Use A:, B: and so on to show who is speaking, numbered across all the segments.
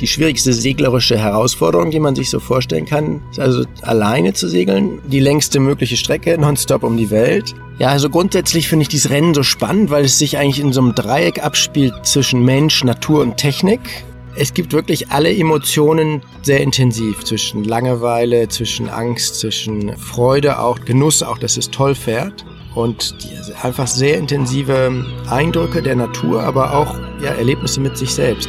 A: die schwierigste seglerische Herausforderung, die man sich so vorstellen kann. Also alleine zu segeln, die längste mögliche Strecke, nonstop um die Welt. Ja, also grundsätzlich finde ich dieses Rennen so spannend, weil es sich eigentlich in so einem Dreieck abspielt zwischen Mensch, Natur und Technik. Es gibt wirklich alle Emotionen sehr intensiv zwischen Langeweile, zwischen Angst, zwischen Freude, auch Genuss, auch dass es toll fährt und einfach sehr intensive Eindrücke der Natur, aber auch ja, Erlebnisse mit sich selbst.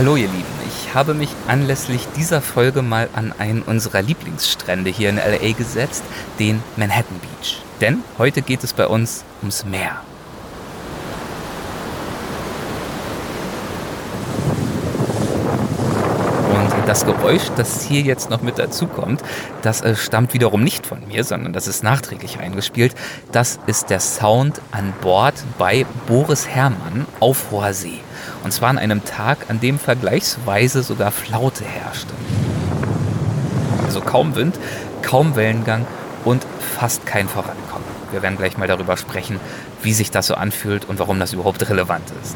B: Hallo ihr Lieben, ich habe mich anlässlich dieser Folge mal an einen unserer Lieblingsstrände hier in LA gesetzt, den Manhattan Beach. Denn heute geht es bei uns ums Meer. Das Geräusch, das hier jetzt noch mit dazu kommt, das äh, stammt wiederum nicht von mir, sondern das ist nachträglich eingespielt. Das ist der Sound an Bord bei Boris Herrmann auf hoher See. Und zwar an einem Tag, an dem vergleichsweise sogar Flaute herrschte. Also kaum Wind, kaum Wellengang und fast kein Vorankommen. Wir werden gleich mal darüber sprechen, wie sich das so anfühlt und warum das überhaupt relevant ist.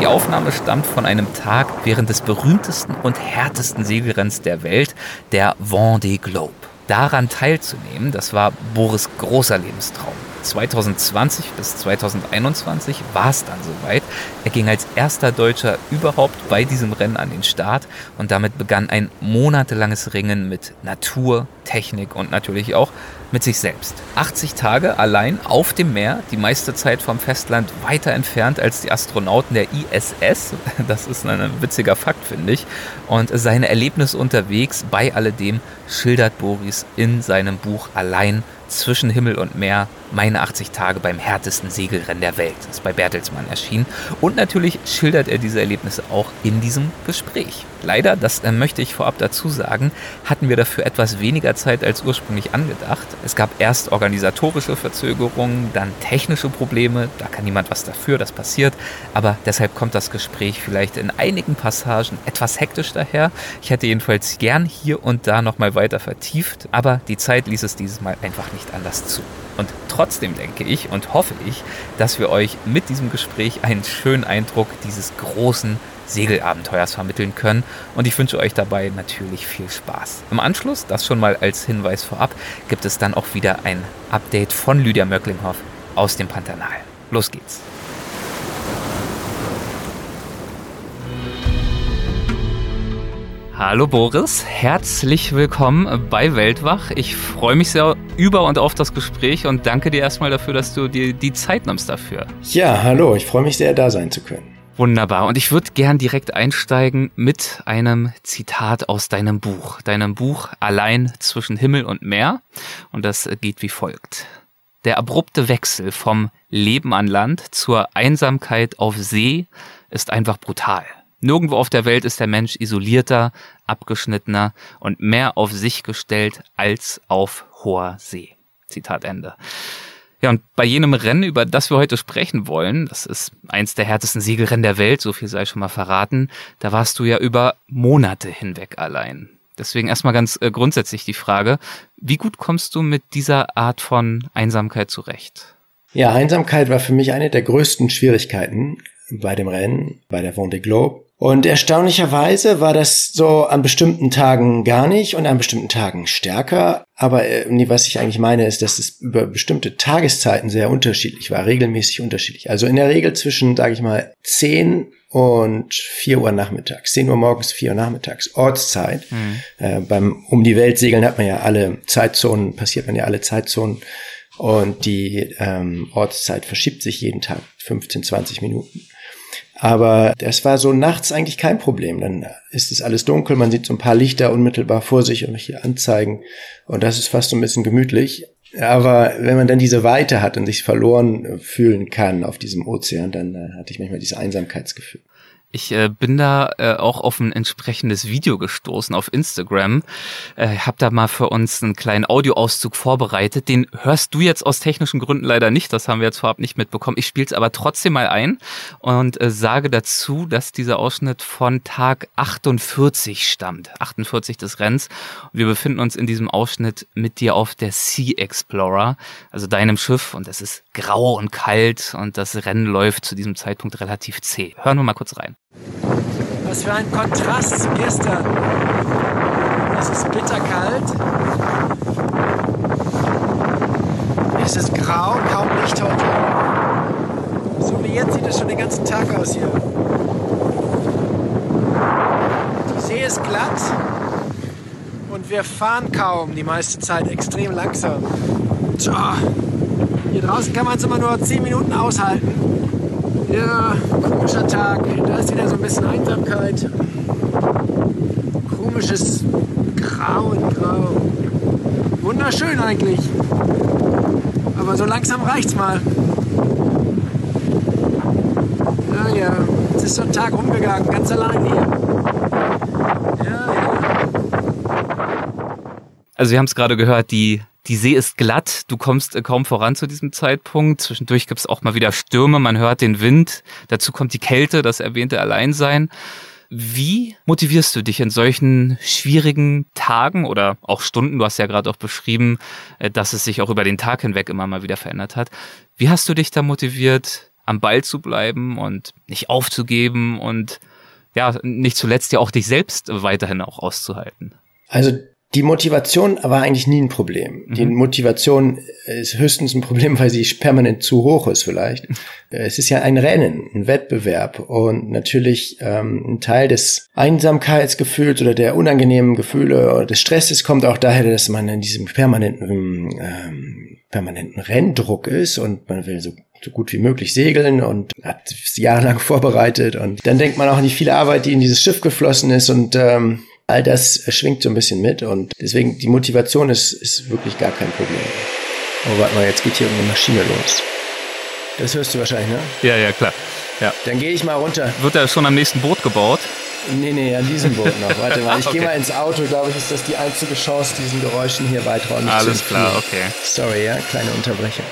B: Die Aufnahme stammt von einem Tag während des berühmtesten und härtesten Segelrenns der Welt, der Vendée Globe. Daran teilzunehmen, das war Boris großer Lebenstraum. 2020 bis 2021 war es dann soweit. Er ging als erster Deutscher überhaupt bei diesem Rennen an den Start und damit begann ein monatelanges Ringen mit Natur, Technik und natürlich auch mit sich selbst. 80 Tage allein auf dem Meer, die meiste Zeit vom Festland weiter entfernt als die Astronauten der ISS. Das ist ein witziger Fakt, finde ich. Und seine Erlebnisse unterwegs bei alledem schildert Boris in seinem Buch Allein zwischen Himmel und Meer, meine 80 Tage beim härtesten Segelrennen der Welt, ist bei Bertelsmann erschienen. Und natürlich schildert er diese Erlebnisse auch in diesem Gespräch. Leider, das äh, möchte ich vorab dazu sagen, hatten wir dafür etwas weniger Zeit als ursprünglich angedacht. Es gab erst organisatorische Verzögerungen, dann technische Probleme, da kann niemand was dafür, das passiert. Aber deshalb kommt das Gespräch vielleicht in einigen Passagen etwas hektisch daher. Ich hätte jedenfalls gern hier und da nochmal weiter vertieft, aber die Zeit ließ es dieses Mal einfach nicht anders zu. Und trotzdem denke ich und hoffe ich, dass wir euch mit diesem Gespräch einen schönen Eindruck dieses großen Segelabenteuers vermitteln können. Und ich wünsche euch dabei natürlich viel Spaß. Im Anschluss, das schon mal als Hinweis vorab, gibt es dann auch wieder ein Update von Lydia Möcklinghoff aus dem Pantanal. Los geht's. Hallo Boris, herzlich willkommen bei Weltwach. Ich freue mich sehr über und auf das Gespräch und danke dir erstmal dafür, dass du dir die Zeit nimmst dafür.
A: Ja, hallo, ich freue mich sehr, da sein zu können.
B: Wunderbar. Und ich würde gern direkt einsteigen mit einem Zitat aus deinem Buch. Deinem Buch Allein zwischen Himmel und Meer. Und das geht wie folgt. Der abrupte Wechsel vom Leben an Land zur Einsamkeit auf See ist einfach brutal. Nirgendwo auf der Welt ist der Mensch isolierter, abgeschnittener und mehr auf sich gestellt als auf hoher See. Zitat Ende. Ja, und bei jenem Rennen, über das wir heute sprechen wollen, das ist eins der härtesten Siegelrennen der Welt, so viel sei schon mal verraten, da warst du ja über Monate hinweg allein. Deswegen erstmal ganz äh, grundsätzlich die Frage, wie gut kommst du mit dieser Art von Einsamkeit zurecht?
A: Ja, Einsamkeit war für mich eine der größten Schwierigkeiten bei dem Rennen, bei der Vendée Globe. Und erstaunlicherweise war das so an bestimmten Tagen gar nicht und an bestimmten Tagen stärker. Aber äh, nee, was ich eigentlich meine, ist, dass es über bestimmte Tageszeiten sehr unterschiedlich war, regelmäßig unterschiedlich. Also in der Regel zwischen, sage ich mal, 10 und 4 Uhr nachmittags, 10 Uhr morgens, 4 Uhr nachmittags, Ortszeit. Mhm. Äh, beim Um die Welt segeln hat man ja alle Zeitzonen, passiert man ja alle Zeitzonen. Und die ähm, Ortszeit verschiebt sich jeden Tag 15, 20 Minuten. Aber das war so nachts eigentlich kein Problem. Dann ist es alles dunkel, man sieht so ein paar Lichter unmittelbar vor sich und hier anzeigen. Und das ist fast so ein bisschen gemütlich. Aber wenn man dann diese Weite hat und sich verloren fühlen kann auf diesem Ozean, dann äh, hatte ich manchmal dieses Einsamkeitsgefühl.
B: Ich äh, bin da äh, auch auf ein entsprechendes Video gestoßen auf Instagram. Äh, hab da mal für uns einen kleinen Audioauszug vorbereitet. Den hörst du jetzt aus technischen Gründen leider nicht. Das haben wir jetzt vorab nicht mitbekommen. Ich spiele es aber trotzdem mal ein und äh, sage dazu, dass dieser Ausschnitt von Tag 48 stammt. 48 des Rennens. Wir befinden uns in diesem Ausschnitt mit dir auf der Sea Explorer, also deinem Schiff. Und es ist grau und kalt und das Rennen läuft zu diesem Zeitpunkt relativ zäh. Hören wir mal kurz rein.
A: Was für ein Kontrast zu gestern. Es ist bitterkalt. Es ist grau, kaum Licht heute. So wie jetzt sieht es schon den ganzen Tag aus hier. Die See ist glatt und wir fahren kaum die meiste Zeit extrem langsam. Tja, hier draußen kann man es immer nur 10 Minuten aushalten. Ja, komischer Tag. Da ist wieder so ein bisschen Einsamkeit. Komisches Grau und Grau. Wunderschön eigentlich. Aber so langsam reicht's mal. Ja, ja. Es ist so ein Tag umgegangen, ganz allein hier. Ja, ja.
B: Also wir haben es gerade gehört, die die See ist glatt, du kommst äh, kaum voran zu diesem Zeitpunkt. Zwischendurch gibt es auch mal wieder Stürme, man hört den Wind, dazu kommt die Kälte, das erwähnte Alleinsein. Wie motivierst du dich in solchen schwierigen Tagen oder auch Stunden? Du hast ja gerade auch beschrieben, äh, dass es sich auch über den Tag hinweg immer mal wieder verändert hat. Wie hast du dich da motiviert, am Ball zu bleiben und nicht aufzugeben und ja, nicht zuletzt ja auch dich selbst weiterhin auch auszuhalten?
A: Also die Motivation war eigentlich nie ein Problem. Mhm. Die Motivation ist höchstens ein Problem, weil sie permanent zu hoch ist vielleicht. es ist ja ein Rennen, ein Wettbewerb und natürlich ähm, ein Teil des Einsamkeitsgefühls oder der unangenehmen Gefühle oder des Stresses kommt auch daher, dass man in diesem permanenten ähm, permanenten Renndruck ist und man will so so gut wie möglich segeln und hat jahrelang vorbereitet und dann denkt man auch an die viele Arbeit, die in dieses Schiff geflossen ist und ähm, All das schwingt so ein bisschen mit und deswegen die Motivation ist, ist wirklich gar kein Problem. Oh, warte mal, jetzt geht hier eine Maschine los. Das hörst du wahrscheinlich, ne?
B: Ja, ja, klar. Ja.
A: Dann gehe ich mal runter.
B: Wird da schon am nächsten Boot gebaut?
A: Nee, nee, an diesem Boot noch. Warte mal, ich okay. gehe mal ins Auto, glaube ich, ist das die einzige Chance, diesen Geräuschen hier weiträumig
B: Alles zu klar, okay.
A: Sorry, ja, kleine Unterbrechung.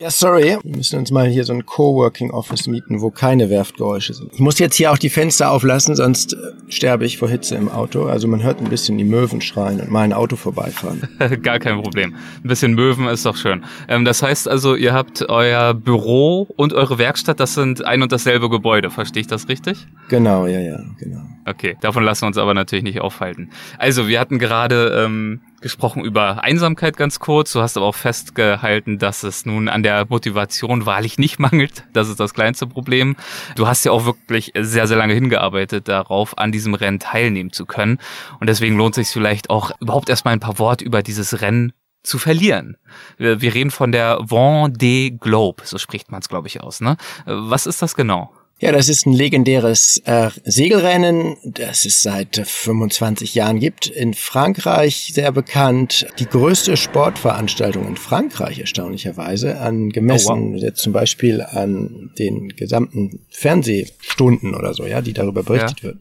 A: Ja, sorry. Wir müssen uns mal hier so ein Coworking Office mieten, wo keine Werftgeräusche sind. Ich muss jetzt hier auch die Fenster auflassen, sonst äh, sterbe ich vor Hitze im Auto. Also man hört ein bisschen die Möwen schreien und mal ein Auto vorbeifahren.
B: Gar kein Problem. Ein bisschen Möwen ist doch schön. Ähm, das heißt also, ihr habt euer Büro und eure Werkstatt, das sind ein und dasselbe Gebäude. Verstehe ich das richtig?
A: Genau, ja, ja, genau.
B: Okay, davon lassen wir uns aber natürlich nicht aufhalten. Also, wir hatten gerade ähm, gesprochen über Einsamkeit ganz kurz. Du hast aber auch festgehalten, dass es nun an der Motivation wahrlich nicht mangelt. Das ist das kleinste Problem. Du hast ja auch wirklich sehr, sehr lange hingearbeitet darauf, an diesem Rennen teilnehmen zu können. Und deswegen lohnt sich vielleicht auch überhaupt erstmal ein paar Worte über dieses Rennen zu verlieren. Wir, wir reden von der Vendée Globe, so spricht man es, glaube ich, aus. Ne? Was ist das genau?
A: Ja, das ist ein legendäres äh, Segelrennen, das es seit 25 Jahren gibt. In Frankreich sehr bekannt. Die größte Sportveranstaltung in Frankreich, erstaunlicherweise, angemessen oh, wow. zum Beispiel an den gesamten Fernsehstunden oder so, ja, die darüber berichtet ja. wird.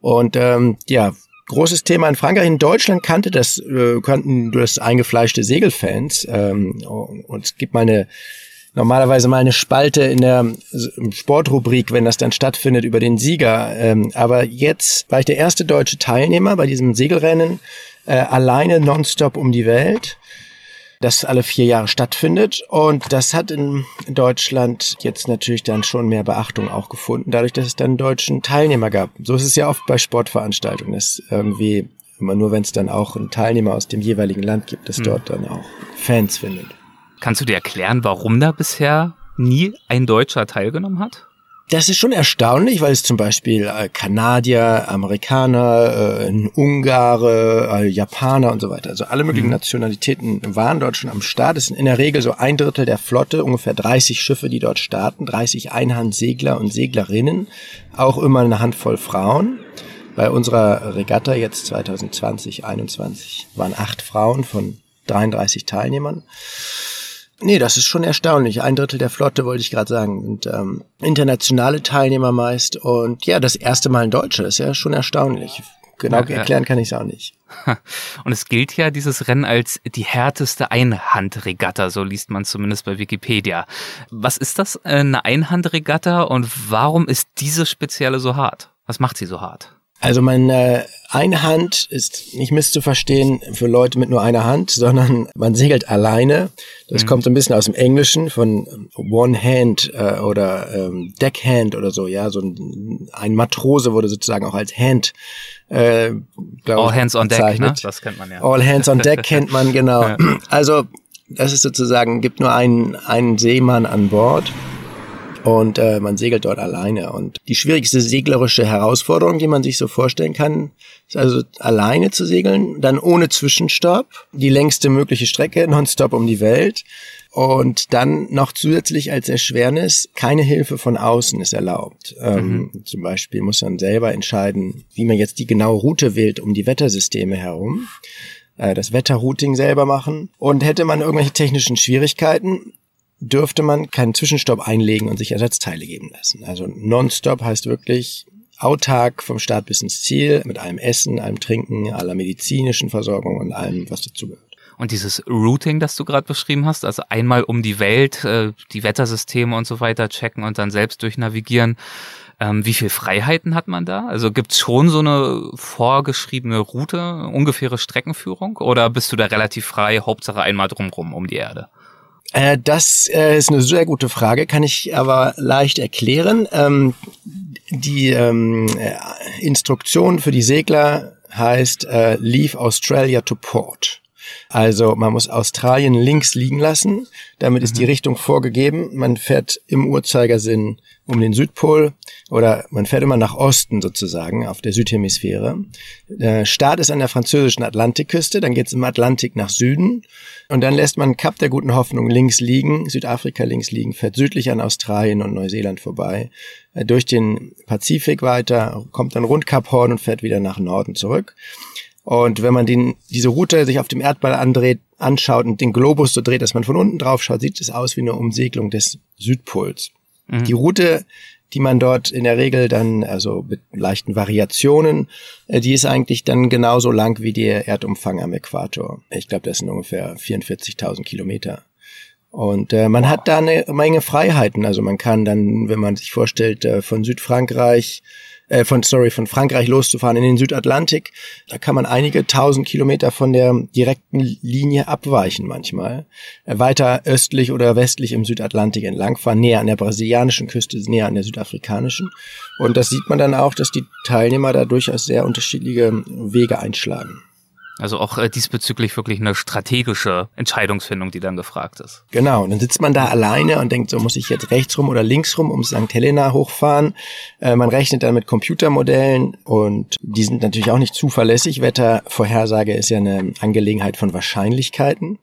A: Und ähm, ja, großes Thema in Frankreich. In Deutschland kannte das, äh, kannten das eingefleischte Segelfans. Ähm, und es gibt mal eine normalerweise mal eine Spalte in der Sportrubrik, wenn das dann stattfindet, über den Sieger. Ähm, aber jetzt war ich der erste deutsche Teilnehmer bei diesem Segelrennen, äh, alleine nonstop um die Welt das alle vier Jahre stattfindet. Und das hat in Deutschland jetzt natürlich dann schon mehr Beachtung auch gefunden, dadurch, dass es dann deutschen Teilnehmer gab. So ist es ja oft bei Sportveranstaltungen, dass irgendwie immer nur, wenn es dann auch einen Teilnehmer aus dem jeweiligen Land gibt, dass mhm. dort dann auch Fans findet.
B: Kannst du dir erklären, warum da bisher nie ein Deutscher teilgenommen hat?
A: Das ist schon erstaunlich, weil es zum Beispiel äh, Kanadier, Amerikaner, äh, Ungare, äh, Japaner und so weiter, also alle möglichen mhm. Nationalitäten waren dort schon am Start. Es sind in der Regel so ein Drittel der Flotte, ungefähr 30 Schiffe, die dort starten, 30 Einhandsegler und Seglerinnen, auch immer eine Handvoll Frauen. Bei unserer Regatta jetzt 2020, 21 waren acht Frauen von 33 Teilnehmern. Nee, das ist schon erstaunlich. Ein Drittel der Flotte, wollte ich gerade sagen. Und ähm, internationale Teilnehmer meist. Und ja, das erste Mal in Deutsche, das ist ja schon erstaunlich. Genau ja, erklären kann ich es auch nicht.
B: Und es gilt ja dieses Rennen als die härteste Einhandregatta, so liest man zumindest bei Wikipedia. Was ist das, äh, eine Einhandregatta und warum ist diese spezielle so hart? Was macht sie so hart?
A: Also meine eine Hand ist nicht misszuverstehen für Leute mit nur einer Hand, sondern man segelt alleine. Das mhm. kommt so ein bisschen aus dem Englischen von One Hand äh, oder ähm, Deckhand oder so. Ja, so ein, ein Matrose wurde sozusagen auch als Hand
B: äh, All Hands on Deck, ne? Das kennt man ja.
A: All Hands on Deck kennt man genau. Ja. Also das ist sozusagen gibt nur einen einen Seemann an Bord und äh, man segelt dort alleine. Und die schwierigste seglerische Herausforderung, die man sich so vorstellen kann, ist also alleine zu segeln, dann ohne Zwischenstopp, die längste mögliche Strecke, nonstop um die Welt. Und dann noch zusätzlich als Erschwernis, keine Hilfe von außen ist erlaubt. Ähm, mhm. Zum Beispiel muss man selber entscheiden, wie man jetzt die genaue Route wählt um die Wettersysteme herum äh, das Wetterrouting selber machen. Und hätte man irgendwelche technischen Schwierigkeiten, dürfte man keinen Zwischenstopp einlegen und sich Ersatzteile geben lassen. Also Nonstop heißt wirklich autark vom Start bis ins Ziel mit allem Essen, allem Trinken, aller medizinischen Versorgung und allem, was dazugehört.
B: Und dieses Routing, das du gerade beschrieben hast, also einmal um die Welt, äh, die Wettersysteme und so weiter checken und dann selbst durchnavigieren. Ähm, wie viel Freiheiten hat man da? Also gibt's schon so eine vorgeschriebene Route, ungefähre Streckenführung? Oder bist du da relativ frei, Hauptsache einmal drumrum um die Erde?
A: Äh, das äh, ist eine sehr gute Frage, kann ich aber leicht erklären. Ähm, die ähm, äh, Instruktion für die Segler heißt Leave Australia to Port. Also man muss Australien links liegen lassen, damit ist die mhm. Richtung vorgegeben. Man fährt im Uhrzeigersinn um den Südpol oder man fährt immer nach Osten sozusagen auf der Südhemisphäre. Der Start ist an der französischen Atlantikküste, dann geht es im Atlantik nach Süden und dann lässt man Kap der Guten Hoffnung links liegen, Südafrika links liegen, fährt südlich an Australien und Neuseeland vorbei, durch den Pazifik weiter, kommt dann rund Kap Horn und fährt wieder nach Norden zurück. Und wenn man den, diese Route sich auf dem Erdball andreht, anschaut und den Globus so dreht, dass man von unten drauf schaut, sieht es aus wie eine Umsegelung des Südpols. Mhm. Die Route, die man dort in der Regel dann, also mit leichten Variationen, äh, die ist eigentlich dann genauso lang wie der Erdumfang am Äquator. Ich glaube, das sind ungefähr 44.000 Kilometer. Und äh, man hat da eine Menge Freiheiten. Also man kann dann, wenn man sich vorstellt, äh, von Südfrankreich äh, von sorry, von Frankreich loszufahren in den Südatlantik. Da kann man einige tausend Kilometer von der direkten Linie abweichen manchmal. Äh, weiter östlich oder westlich im Südatlantik entlangfahren, näher an der brasilianischen Küste, näher an der südafrikanischen. Und das sieht man dann auch, dass die Teilnehmer da durchaus sehr unterschiedliche Wege einschlagen.
B: Also auch äh, diesbezüglich wirklich eine strategische Entscheidungsfindung, die dann gefragt ist.
A: Genau, und dann sitzt man da alleine und denkt, so muss ich jetzt rechts rum oder links rum um St. Helena hochfahren. Äh, man rechnet dann mit Computermodellen und die sind natürlich auch nicht zuverlässig. Wettervorhersage ist ja eine Angelegenheit von Wahrscheinlichkeiten.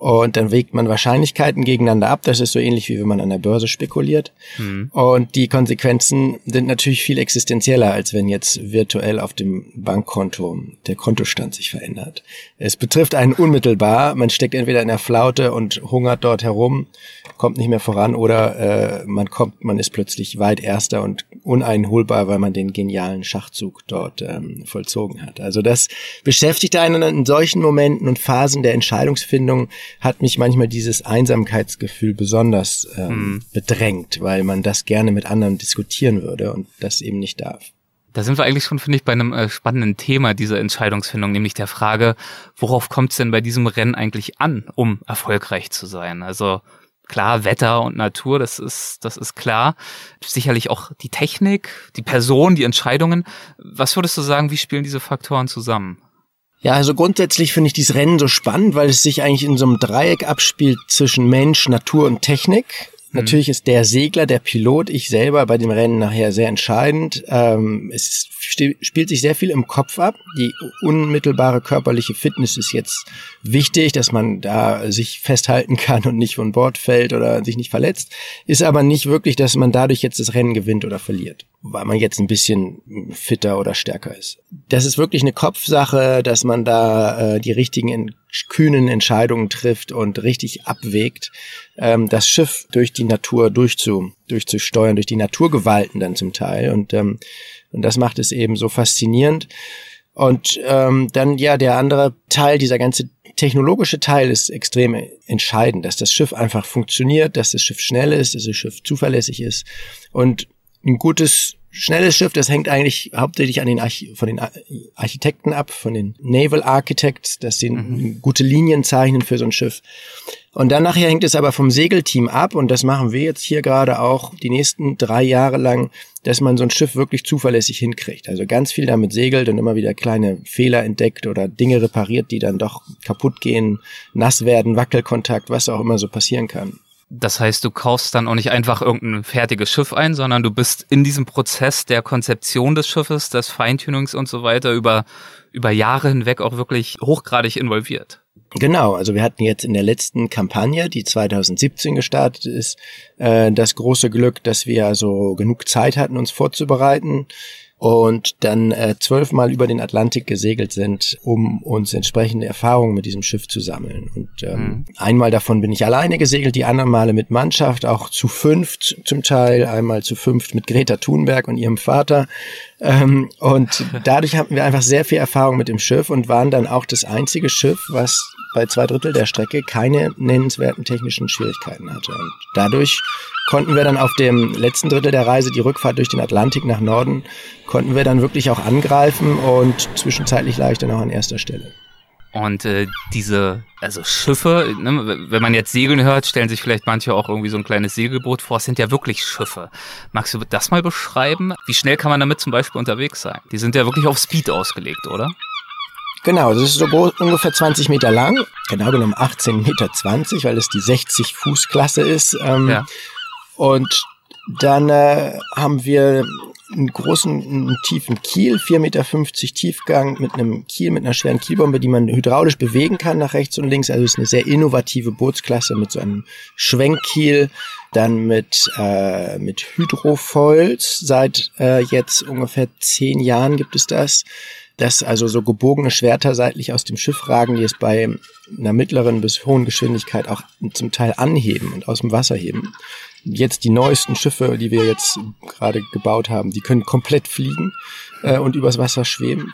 A: Und dann wägt man Wahrscheinlichkeiten gegeneinander ab. Das ist so ähnlich wie wenn man an der Börse spekuliert. Mhm. Und die Konsequenzen sind natürlich viel existenzieller, als wenn jetzt virtuell auf dem Bankkonto der Kontostand sich verändert. Es betrifft einen unmittelbar. Man steckt entweder in der Flaute und hungert dort herum, kommt nicht mehr voran, oder äh, man kommt, man ist plötzlich weit erster und uneinholbar, weil man den genialen Schachzug dort ähm, vollzogen hat. Also das beschäftigt einen in solchen Momenten und Phasen der Entscheidungsfindung hat mich manchmal dieses Einsamkeitsgefühl besonders ähm, mhm. bedrängt, weil man das gerne mit anderen diskutieren würde und das eben nicht darf.
B: Da sind wir eigentlich schon, finde ich, bei einem äh, spannenden Thema dieser Entscheidungsfindung, nämlich der Frage, worauf kommt es denn bei diesem Rennen eigentlich an, um erfolgreich zu sein? Also klar, Wetter und Natur, das ist, das ist klar. Sicherlich auch die Technik, die Person, die Entscheidungen. Was würdest du sagen, wie spielen diese Faktoren zusammen?
A: Ja, also grundsätzlich finde ich dieses Rennen so spannend, weil es sich eigentlich in so einem Dreieck abspielt zwischen Mensch, Natur und Technik. Natürlich ist der Segler, der Pilot, ich selber bei dem Rennen nachher sehr entscheidend. Ähm, es spielt sich sehr viel im Kopf ab. Die unmittelbare körperliche Fitness ist jetzt wichtig, dass man da sich festhalten kann und nicht von Bord fällt oder sich nicht verletzt. Ist aber nicht wirklich, dass man dadurch jetzt das Rennen gewinnt oder verliert, weil man jetzt ein bisschen fitter oder stärker ist. Das ist wirklich eine Kopfsache, dass man da äh, die richtigen kühnen Entscheidungen trifft und richtig abwägt, ähm, das Schiff durch die Natur durchzu, durchzusteuern, durch die Naturgewalten dann zum Teil. Und, ähm, und das macht es eben so faszinierend. Und ähm, dann ja, der andere Teil, dieser ganze technologische Teil ist extrem entscheidend, dass das Schiff einfach funktioniert, dass das Schiff schnell ist, dass das Schiff zuverlässig ist. Und ein gutes schnelles Schiff, das hängt eigentlich hauptsächlich an den Arch von den Architekten ab, von den Naval Architects, dass sie mhm. gute Linien zeichnen für so ein Schiff. Und dann nachher hängt es aber vom Segelteam ab und das machen wir jetzt hier gerade auch die nächsten drei Jahre lang, dass man so ein Schiff wirklich zuverlässig hinkriegt. Also ganz viel damit segelt und immer wieder kleine Fehler entdeckt oder Dinge repariert, die dann doch kaputt gehen, nass werden, Wackelkontakt, was auch immer so passieren kann.
B: Das heißt, du kaufst dann auch nicht einfach irgendein fertiges Schiff ein, sondern du bist in diesem Prozess der Konzeption des Schiffes, des Feintunings und so weiter über, über Jahre hinweg auch wirklich hochgradig involviert.
A: Genau, also wir hatten jetzt in der letzten Kampagne, die 2017 gestartet ist, äh, das große Glück, dass wir also genug Zeit hatten, uns vorzubereiten und dann äh, zwölfmal über den Atlantik gesegelt sind, um uns entsprechende Erfahrungen mit diesem Schiff zu sammeln. Und ähm, mhm. einmal davon bin ich alleine gesegelt, die anderen Male mit Mannschaft, auch zu fünft zum Teil, einmal zu fünft mit Greta Thunberg und ihrem Vater. Ähm, und dadurch hatten wir einfach sehr viel Erfahrung mit dem Schiff und waren dann auch das einzige Schiff, was bei zwei Drittel der Strecke keine nennenswerten technischen Schwierigkeiten hatte. Und dadurch konnten wir dann auf dem letzten Drittel der Reise, die Rückfahrt durch den Atlantik nach Norden, konnten wir dann wirklich auch angreifen und zwischenzeitlich leicht dann auch an erster Stelle.
B: Und äh, diese, also Schiffe, ne, wenn man jetzt Segeln hört, stellen sich vielleicht manche auch irgendwie so ein kleines Segelboot vor. Es sind ja wirklich Schiffe. Magst du das mal beschreiben? Wie schnell kann man damit zum Beispiel unterwegs sein? Die sind ja wirklich auf Speed ausgelegt, oder?
A: Genau, das ist so ungefähr 20 Meter lang, genau genommen 18 Meter 20, weil es die 60 Fuß Klasse ist. Ähm, ja. Und dann äh, haben wir einen großen, einen tiefen Kiel, 4,50 Meter Tiefgang mit einem Kiel, mit einer schweren Kielbombe, die man hydraulisch bewegen kann nach rechts und links. Also es ist eine sehr innovative Bootsklasse mit so einem Schwenkkiel, dann mit, äh, mit Hydrofoils. Seit äh, jetzt ungefähr zehn Jahren gibt es das dass also so gebogene Schwerter seitlich aus dem Schiff ragen, die es bei einer mittleren bis hohen Geschwindigkeit auch zum Teil anheben und aus dem Wasser heben. Jetzt die neuesten Schiffe, die wir jetzt gerade gebaut haben, die können komplett fliegen äh, und übers Wasser schweben.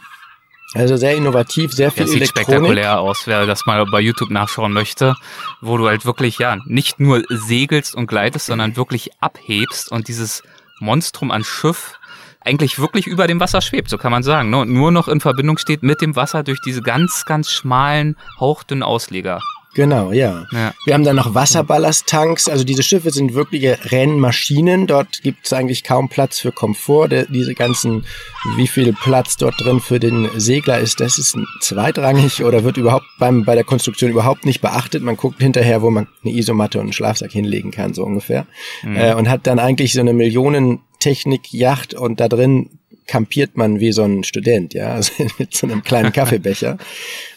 A: Also sehr innovativ, sehr viel
B: das sieht
A: Elektronik.
B: spektakulär aus, wer das mal bei YouTube nachschauen möchte, wo du halt wirklich ja nicht nur segelst und gleitest, sondern wirklich abhebst und dieses Monstrum an Schiff eigentlich wirklich über dem Wasser schwebt, so kann man sagen. Ne? Und nur noch in Verbindung steht mit dem Wasser durch diese ganz, ganz schmalen, hauchdünnen Ausleger.
A: Genau, ja. ja. Wir haben dann noch Wasserballasttanks. Also diese Schiffe sind wirkliche Rennmaschinen. Dort gibt es eigentlich kaum Platz für Komfort. Der, diese ganzen, wie viel Platz dort drin für den Segler ist, das ist zweitrangig oder wird überhaupt beim, bei der Konstruktion überhaupt nicht beachtet. Man guckt hinterher, wo man eine Isomatte und einen Schlafsack hinlegen kann, so ungefähr. Mhm. Äh, und hat dann eigentlich so eine Millionen Technikjacht und da drin kampiert man wie so ein Student, ja, also mit so einem kleinen Kaffeebecher.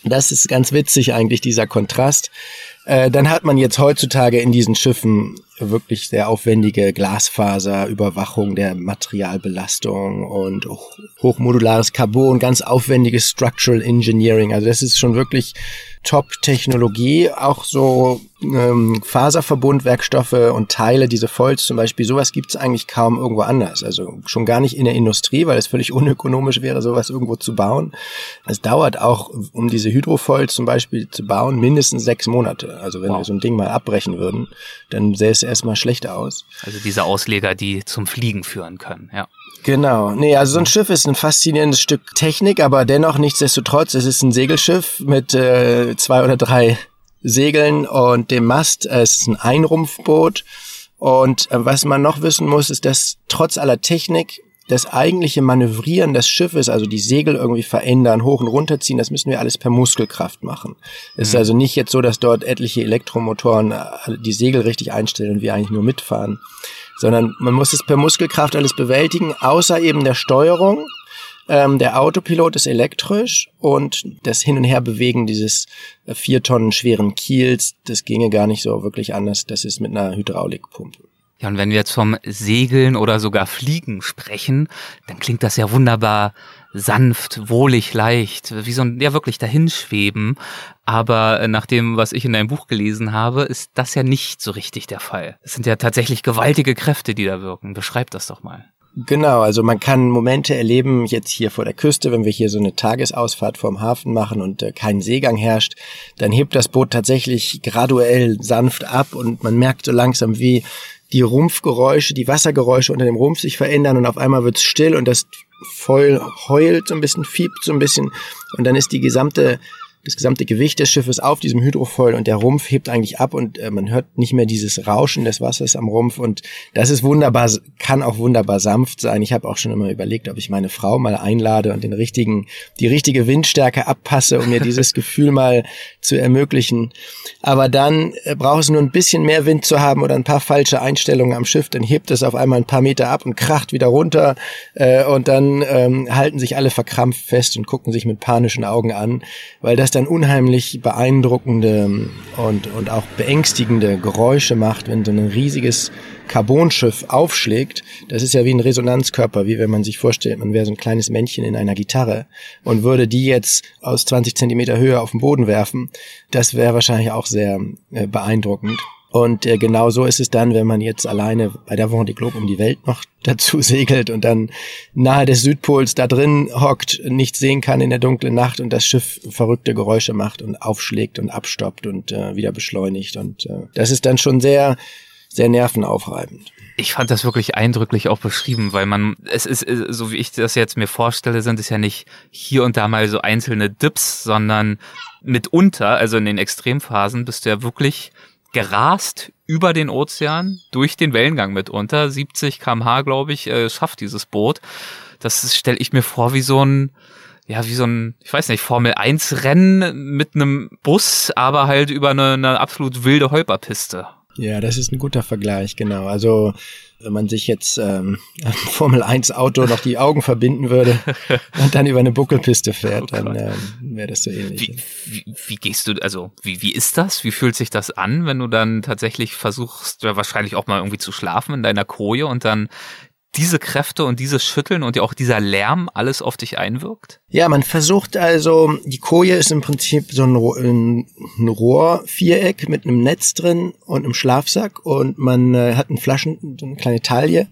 A: Das ist ganz witzig eigentlich, dieser Kontrast. Äh, dann hat man jetzt heutzutage in diesen Schiffen wirklich sehr aufwendige Glasfaserüberwachung der Materialbelastung und hochmodulares Carbon, ganz aufwendiges Structural Engineering. Also das ist schon wirklich Top-Technologie, auch so ähm, Faserverbundwerkstoffe und Teile, diese Foils zum Beispiel, sowas gibt's eigentlich kaum irgendwo anders. Also schon gar nicht in der Industrie, weil es völlig unökonomisch wäre, sowas irgendwo zu bauen. Es dauert auch, um diese Hydrofoils zum Beispiel zu bauen, mindestens sechs Monate. Also wenn wow. wir so ein Ding mal abbrechen würden, dann sähe es erstmal schlechter aus.
B: Also diese Ausleger, die zum Fliegen führen können, ja.
A: Genau. Nee, also so ein Schiff ist ein faszinierendes Stück Technik, aber dennoch nichtsdestotrotz, es ist ein Segelschiff mit äh, zwei oder drei Segeln und dem Mast. Es ist ein Einrumpfboot. Und äh, was man noch wissen muss, ist, dass trotz aller Technik das eigentliche Manövrieren des Schiffes, also die Segel irgendwie verändern, hoch und runter ziehen, das müssen wir alles per Muskelkraft machen. Es ist mhm. also nicht jetzt so, dass dort etliche Elektromotoren äh, die Segel richtig einstellen und wir eigentlich nur mitfahren, sondern man muss es per Muskelkraft alles bewältigen, außer eben der Steuerung. Ähm, der Autopilot ist elektrisch und das Hin- und Herbewegen dieses äh, vier Tonnen schweren Kiels, das ginge gar nicht so wirklich anders. Das ist mit einer Hydraulikpumpe.
B: Ja, und wenn wir jetzt vom Segeln oder sogar Fliegen sprechen, dann klingt das ja wunderbar sanft, wohlig, leicht, wie so ein, ja wirklich dahinschweben. Aber nach dem, was ich in deinem Buch gelesen habe, ist das ja nicht so richtig der Fall. Es sind ja tatsächlich gewaltige Kräfte, die da wirken. Beschreib das doch mal.
A: Genau, also man kann Momente erleben, jetzt hier vor der Küste, wenn wir hier so eine Tagesausfahrt vorm Hafen machen und äh, kein Seegang herrscht, dann hebt das Boot tatsächlich graduell sanft ab und man merkt so langsam, wie die Rumpfgeräusche, die Wassergeräusche unter dem Rumpf sich verändern und auf einmal wird's still und das voll heult so ein bisschen, fiebt so ein bisschen und dann ist die gesamte das gesamte Gewicht des Schiffes auf diesem Hydrofoil und der Rumpf hebt eigentlich ab und äh, man hört nicht mehr dieses Rauschen des Wassers am Rumpf und das ist wunderbar, kann auch wunderbar sanft sein. Ich habe auch schon immer überlegt, ob ich meine Frau mal einlade und den richtigen, die richtige Windstärke abpasse, um mir dieses Gefühl mal zu ermöglichen. Aber dann äh, braucht es nur ein bisschen mehr Wind zu haben oder ein paar falsche Einstellungen am Schiff, dann hebt es auf einmal ein paar Meter ab und kracht wieder runter äh, und dann ähm, halten sich alle verkrampft fest und gucken sich mit panischen Augen an, weil das das dann unheimlich beeindruckende und, und auch beängstigende Geräusche macht, wenn so ein riesiges Carbonschiff aufschlägt. Das ist ja wie ein Resonanzkörper, wie wenn man sich vorstellt, man wäre so ein kleines Männchen in einer Gitarre und würde die jetzt aus 20 Zentimeter Höhe auf den Boden werfen. Das wäre wahrscheinlich auch sehr äh, beeindruckend. Und äh, genau so ist es dann, wenn man jetzt alleine bei der Vendée Globe um die Welt noch dazu segelt und dann nahe des Südpols da drin hockt, nichts sehen kann in der dunklen Nacht und das Schiff verrückte Geräusche macht und aufschlägt und abstoppt und äh, wieder beschleunigt. Und äh, das ist dann schon sehr, sehr nervenaufreibend.
B: Ich fand das wirklich eindrücklich auch beschrieben, weil man, es ist, so wie ich das jetzt mir vorstelle, sind es ja nicht hier und da mal so einzelne Dips, sondern mitunter, also in den Extremphasen, bist du ja wirklich gerast über den Ozean, durch den Wellengang mitunter. 70 kmh, glaube ich, äh, schafft dieses Boot. Das stelle ich mir vor wie so ein, ja, wie so ein, ich weiß nicht, Formel 1 Rennen mit einem Bus, aber halt über eine, eine absolut wilde Holperpiste.
A: Ja, das ist ein guter Vergleich, genau. Also wenn man sich jetzt ähm, ein Formel 1 Auto noch die Augen verbinden würde und dann über eine Buckelpiste fährt, oh dann ähm, wäre das so ähnlich.
B: Wie, wie, wie gehst du, also wie, wie ist das? Wie fühlt sich das an, wenn du dann tatsächlich versuchst, ja, wahrscheinlich auch mal irgendwie zu schlafen in deiner Koje und dann diese Kräfte und dieses Schütteln und ja auch dieser Lärm alles auf dich einwirkt?
A: Ja, man versucht also, die Koje ist im Prinzip so ein, ein Rohrviereck mit einem Netz drin und einem Schlafsack und man äh, hat einen Flaschen, so eine kleine Taille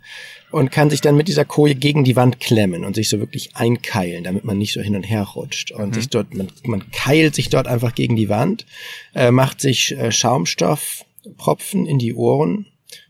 A: und kann sich dann mit dieser Koje gegen die Wand klemmen und sich so wirklich einkeilen, damit man nicht so hin und her rutscht. Und mhm. sich dort, man, man keilt sich dort einfach gegen die Wand, äh, macht sich äh, Schaumstoffpropfen in die Ohren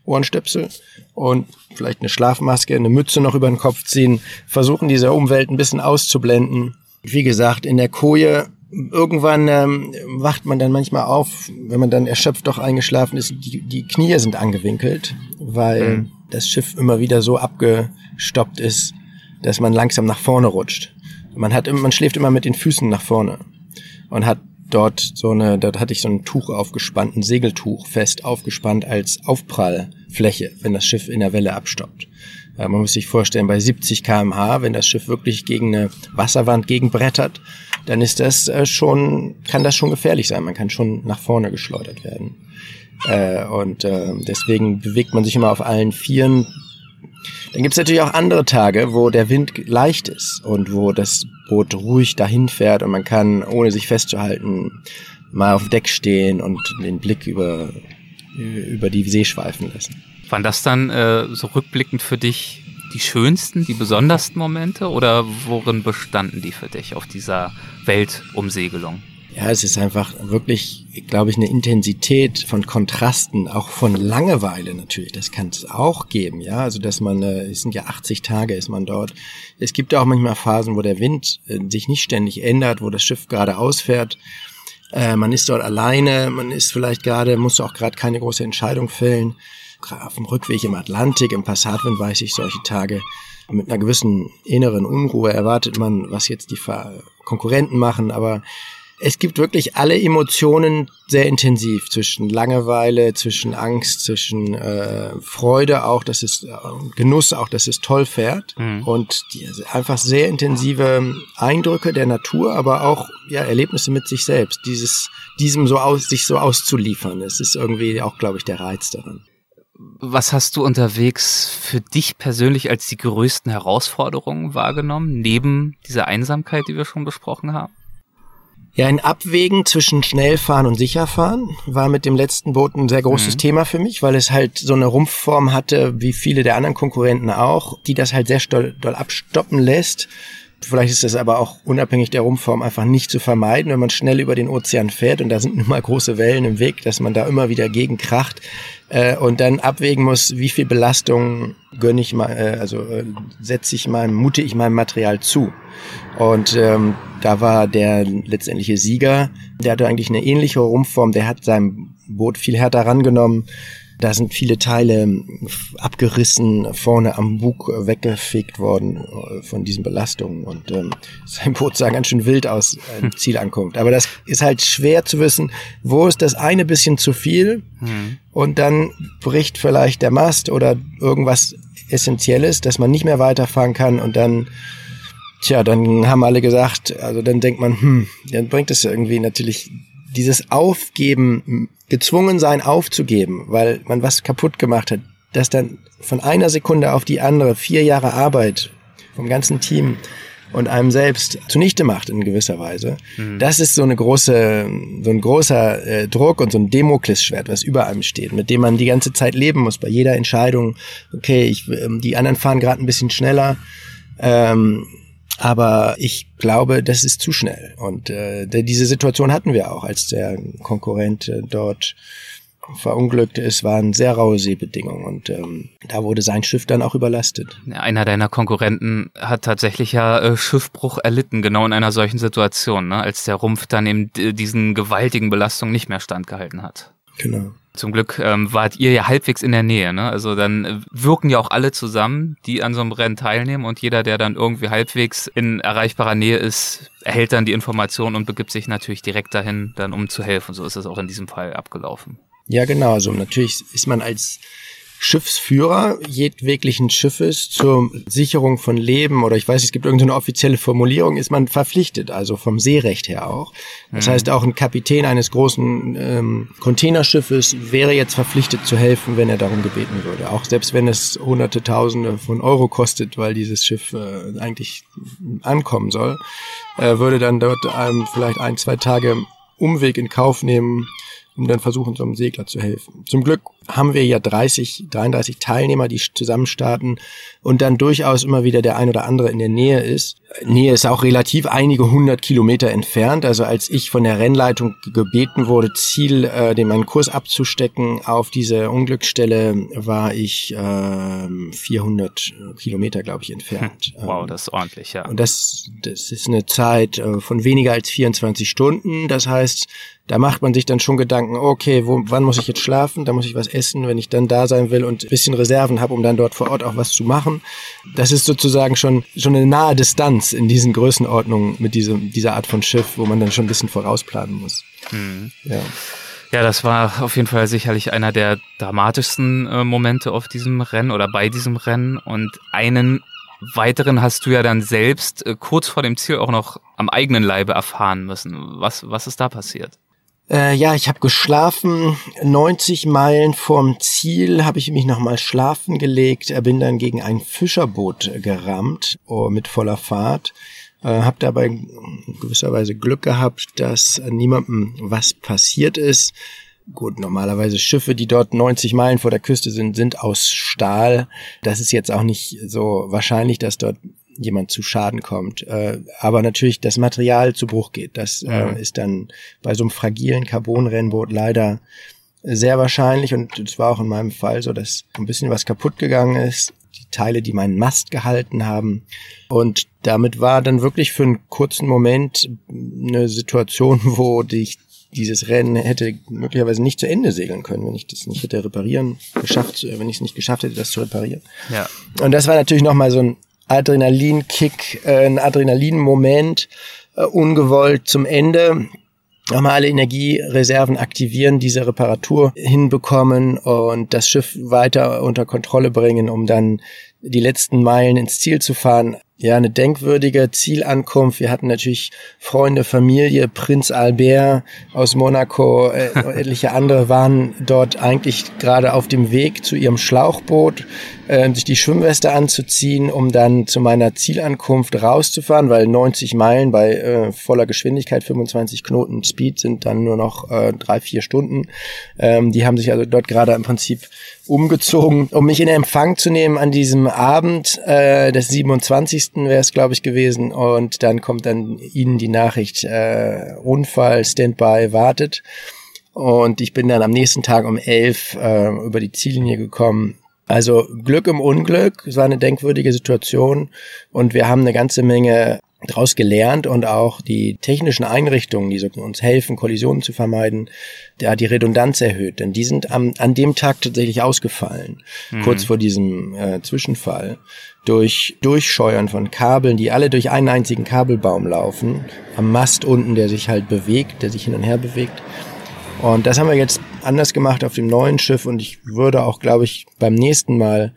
A: Ohrenstöpsel und vielleicht eine Schlafmaske, eine Mütze noch über den Kopf ziehen, versuchen diese Umwelt ein bisschen auszublenden. Wie gesagt, in der Koje irgendwann ähm, wacht man dann manchmal auf, wenn man dann erschöpft doch eingeschlafen ist, die, die Knie sind angewinkelt, weil mhm. das Schiff immer wieder so abgestoppt ist, dass man langsam nach vorne rutscht. Man hat, man schläft immer mit den Füßen nach vorne und hat dort so eine, dort hatte ich so ein Tuch aufgespannt, ein Segeltuch fest aufgespannt als Aufprallfläche, wenn das Schiff in der Welle abstoppt. man muss sich vorstellen, bei 70 kmh, wenn das Schiff wirklich gegen eine Wasserwand gegenbrettert, dann ist das äh, schon, kann das schon gefährlich sein. Man kann schon nach vorne geschleudert werden. Äh, und äh, deswegen bewegt man sich immer auf allen Vieren, dann gibt es natürlich auch andere Tage, wo der Wind leicht ist und wo das Boot ruhig dahin fährt und man kann, ohne sich festzuhalten, mal auf Deck stehen und den Blick über, über die See schweifen lassen.
B: Waren das dann äh, so rückblickend für dich die schönsten, die besondersten Momente oder worin bestanden die für dich auf dieser Weltumsegelung?
A: Ja, es ist einfach wirklich, glaube ich, eine Intensität von Kontrasten, auch von Langeweile natürlich. Das kann es auch geben, ja. Also dass man, äh, es sind ja 80 Tage, ist man dort. Es gibt auch manchmal Phasen, wo der Wind äh, sich nicht ständig ändert, wo das Schiff gerade ausfährt. Äh, man ist dort alleine, man ist vielleicht gerade, muss auch gerade keine große Entscheidung fällen. Auf dem Rückweg im Atlantik, im Passatwind weiß ich solche Tage. Mit einer gewissen inneren Unruhe erwartet man, was jetzt die Konkurrenten machen, aber es gibt wirklich alle Emotionen sehr intensiv zwischen Langeweile, zwischen Angst, zwischen äh, Freude auch, dass es äh, Genuss auch, dass es toll fährt mhm. und die, einfach sehr intensive Eindrücke der Natur, aber auch ja Erlebnisse mit sich selbst. Dieses diesem so aus sich so auszuliefern, es ist irgendwie auch, glaube ich, der Reiz daran.
B: Was hast du unterwegs für dich persönlich als die größten Herausforderungen wahrgenommen, neben dieser Einsamkeit, die wir schon besprochen haben?
A: Ja, ein Abwägen zwischen Schnellfahren und Sicherfahren war mit dem letzten Boot ein sehr großes mhm. Thema für mich, weil es halt so eine Rumpfform hatte, wie viele der anderen Konkurrenten auch, die das halt sehr doll, doll abstoppen lässt. Vielleicht ist das aber auch unabhängig der Rumpfform einfach nicht zu vermeiden, wenn man schnell über den Ozean fährt und da sind nun mal große Wellen im Weg, dass man da immer wieder gegen kracht äh, und dann abwägen muss, wie viel Belastung gönne ich mal, äh, also äh, setze ich meinem, mute ich meinem Material zu. Und ähm, da war der letztendliche Sieger, der hatte eigentlich eine ähnliche Rumpfform, der hat sein Boot viel härter rangenommen. Da sind viele Teile abgerissen, vorne am Bug weggefegt worden äh, von diesen Belastungen. Und ähm, sein Boot sah ganz schön wild aus, äh, Ziel ankommt. Aber das ist halt schwer zu wissen, wo ist das eine bisschen zu viel mhm. und dann bricht vielleicht der Mast oder irgendwas Essentielles, dass man nicht mehr weiterfahren kann und dann Tja, dann haben alle gesagt, also dann denkt man, hm, dann bringt es irgendwie natürlich dieses Aufgeben, gezwungen sein aufzugeben, weil man was kaputt gemacht hat, dass dann von einer Sekunde auf die andere vier Jahre Arbeit vom ganzen Team und einem selbst zunichte macht in gewisser Weise. Mhm. Das ist so eine große, so ein großer äh, Druck und so ein Demoklesschwert, was über einem steht, mit dem man die ganze Zeit leben muss bei jeder Entscheidung. Okay, ich, ähm, die anderen fahren gerade ein bisschen schneller. Ähm, aber ich glaube, das ist zu schnell. Und äh, diese Situation hatten wir auch, als der Konkurrent äh, dort verunglückt ist, waren sehr raue Seebedingungen und ähm, da wurde sein Schiff dann auch überlastet.
B: Einer deiner Konkurrenten hat tatsächlich ja äh, Schiffbruch erlitten, genau in einer solchen Situation, ne? als der Rumpf dann eben diesen gewaltigen Belastungen nicht mehr standgehalten hat.
A: Genau.
B: Zum Glück ähm, wart ihr ja halbwegs in der Nähe, ne? Also dann äh, wirken ja auch alle zusammen, die an so einem Rennen teilnehmen und jeder, der dann irgendwie halbwegs in erreichbarer Nähe ist, erhält dann die Information und begibt sich natürlich direkt dahin, dann um zu helfen. So ist es auch in diesem Fall abgelaufen.
A: Ja, genau. Also natürlich ist man als Schiffsführer jedweglichen Schiffes zur Sicherung von Leben oder ich weiß, es gibt irgendeine offizielle Formulierung, ist man verpflichtet, also vom Seerecht her auch. Das mhm. heißt, auch ein Kapitän eines großen ähm, Containerschiffes wäre jetzt verpflichtet zu helfen, wenn er darum gebeten würde. Auch selbst wenn es hunderte Tausende von Euro kostet, weil dieses Schiff äh, eigentlich ankommen soll, äh, würde dann dort einem vielleicht ein, zwei Tage Umweg in Kauf nehmen, um dann versuchen, so einem Segler zu helfen. Zum Glück haben wir ja 30, 33 Teilnehmer, die zusammen starten und dann durchaus immer wieder der ein oder andere in der Nähe ist. Nähe ist auch relativ einige hundert Kilometer entfernt. Also als ich von der Rennleitung gebeten wurde, Ziel, äh, den meinen Kurs abzustecken auf diese Unglücksstelle, war ich äh, 400 Kilometer, glaube ich, entfernt.
B: Hm. Wow, das ist ordentlich, ja.
A: Und das, das ist eine Zeit äh, von weniger als 24 Stunden. Das heißt, da macht man sich dann schon Gedanken, okay, wo, wann muss ich jetzt schlafen? Da muss ich was essen, wenn ich dann da sein will und ein bisschen Reserven habe, um dann dort vor Ort auch was zu machen. Das ist sozusagen schon, schon eine nahe Distanz in diesen Größenordnungen mit diesem, dieser Art von Schiff, wo man dann schon ein bisschen vorausplanen muss. Mhm.
B: Ja. Ja, das war auf jeden Fall sicherlich einer der dramatischsten äh, Momente auf diesem Rennen oder bei diesem Rennen. Und einen weiteren hast du ja dann selbst äh, kurz vor dem Ziel auch noch am eigenen Leibe erfahren müssen. Was, was ist da passiert?
A: Äh, ja, ich habe geschlafen. 90 Meilen vorm Ziel habe ich mich nochmal schlafen gelegt. Er bin dann gegen ein Fischerboot gerammt oh, mit voller Fahrt. Äh, habe dabei gewisserweise Glück gehabt, dass niemandem was passiert ist. Gut, normalerweise Schiffe, die dort 90 Meilen vor der Küste sind, sind aus Stahl. Das ist jetzt auch nicht so wahrscheinlich, dass dort jemand zu Schaden kommt. Äh, aber natürlich das Material zu Bruch geht. Das äh, mhm. ist dann bei so einem fragilen Carbon-Rennboot leider sehr wahrscheinlich und es war auch in meinem Fall so, dass ein bisschen was kaputt gegangen ist. Die Teile, die meinen Mast gehalten haben. Und damit war dann wirklich für einen kurzen Moment eine Situation, wo ich dieses Rennen hätte möglicherweise nicht zu Ende segeln können, wenn ich das nicht hätte reparieren geschafft, wenn ich es nicht geschafft hätte, das zu reparieren.
B: Ja.
A: Und das war natürlich nochmal so ein Adrenalinkick, äh, ein Adrenalinmoment, äh, ungewollt zum Ende nochmal alle Energiereserven aktivieren, diese Reparatur hinbekommen und das Schiff weiter unter Kontrolle bringen, um dann die letzten Meilen ins Ziel zu fahren. Ja, eine denkwürdige Zielankunft. Wir hatten natürlich Freunde, Familie, Prinz Albert aus Monaco, äh, etliche andere waren dort eigentlich gerade auf dem Weg zu ihrem Schlauchboot, äh, sich die Schwimmweste anzuziehen, um dann zu meiner Zielankunft rauszufahren, weil 90 Meilen bei äh, voller Geschwindigkeit, 25 Knoten Speed sind dann nur noch äh, drei, vier Stunden. Ähm, die haben sich also dort gerade im Prinzip umgezogen, um mich in Empfang zu nehmen an diesem Abend äh, des 27. wäre es, glaube ich, gewesen. Und dann kommt dann ihnen die Nachricht, äh, Unfall, Standby, wartet. Und ich bin dann am nächsten Tag um elf äh, über die Ziellinie gekommen. Also Glück im Unglück, es war eine denkwürdige Situation und wir haben eine ganze Menge daraus gelernt und auch die technischen Einrichtungen, die uns helfen, Kollisionen zu vermeiden, da die Redundanz erhöht. Denn die sind am, an dem Tag tatsächlich ausgefallen, mhm. kurz vor diesem äh, Zwischenfall, durch Durchscheuern von Kabeln, die alle durch einen einzigen Kabelbaum laufen, am Mast unten, der sich halt bewegt, der sich hin und her bewegt. Und das haben wir jetzt anders gemacht auf dem neuen Schiff und ich würde auch, glaube ich, beim nächsten Mal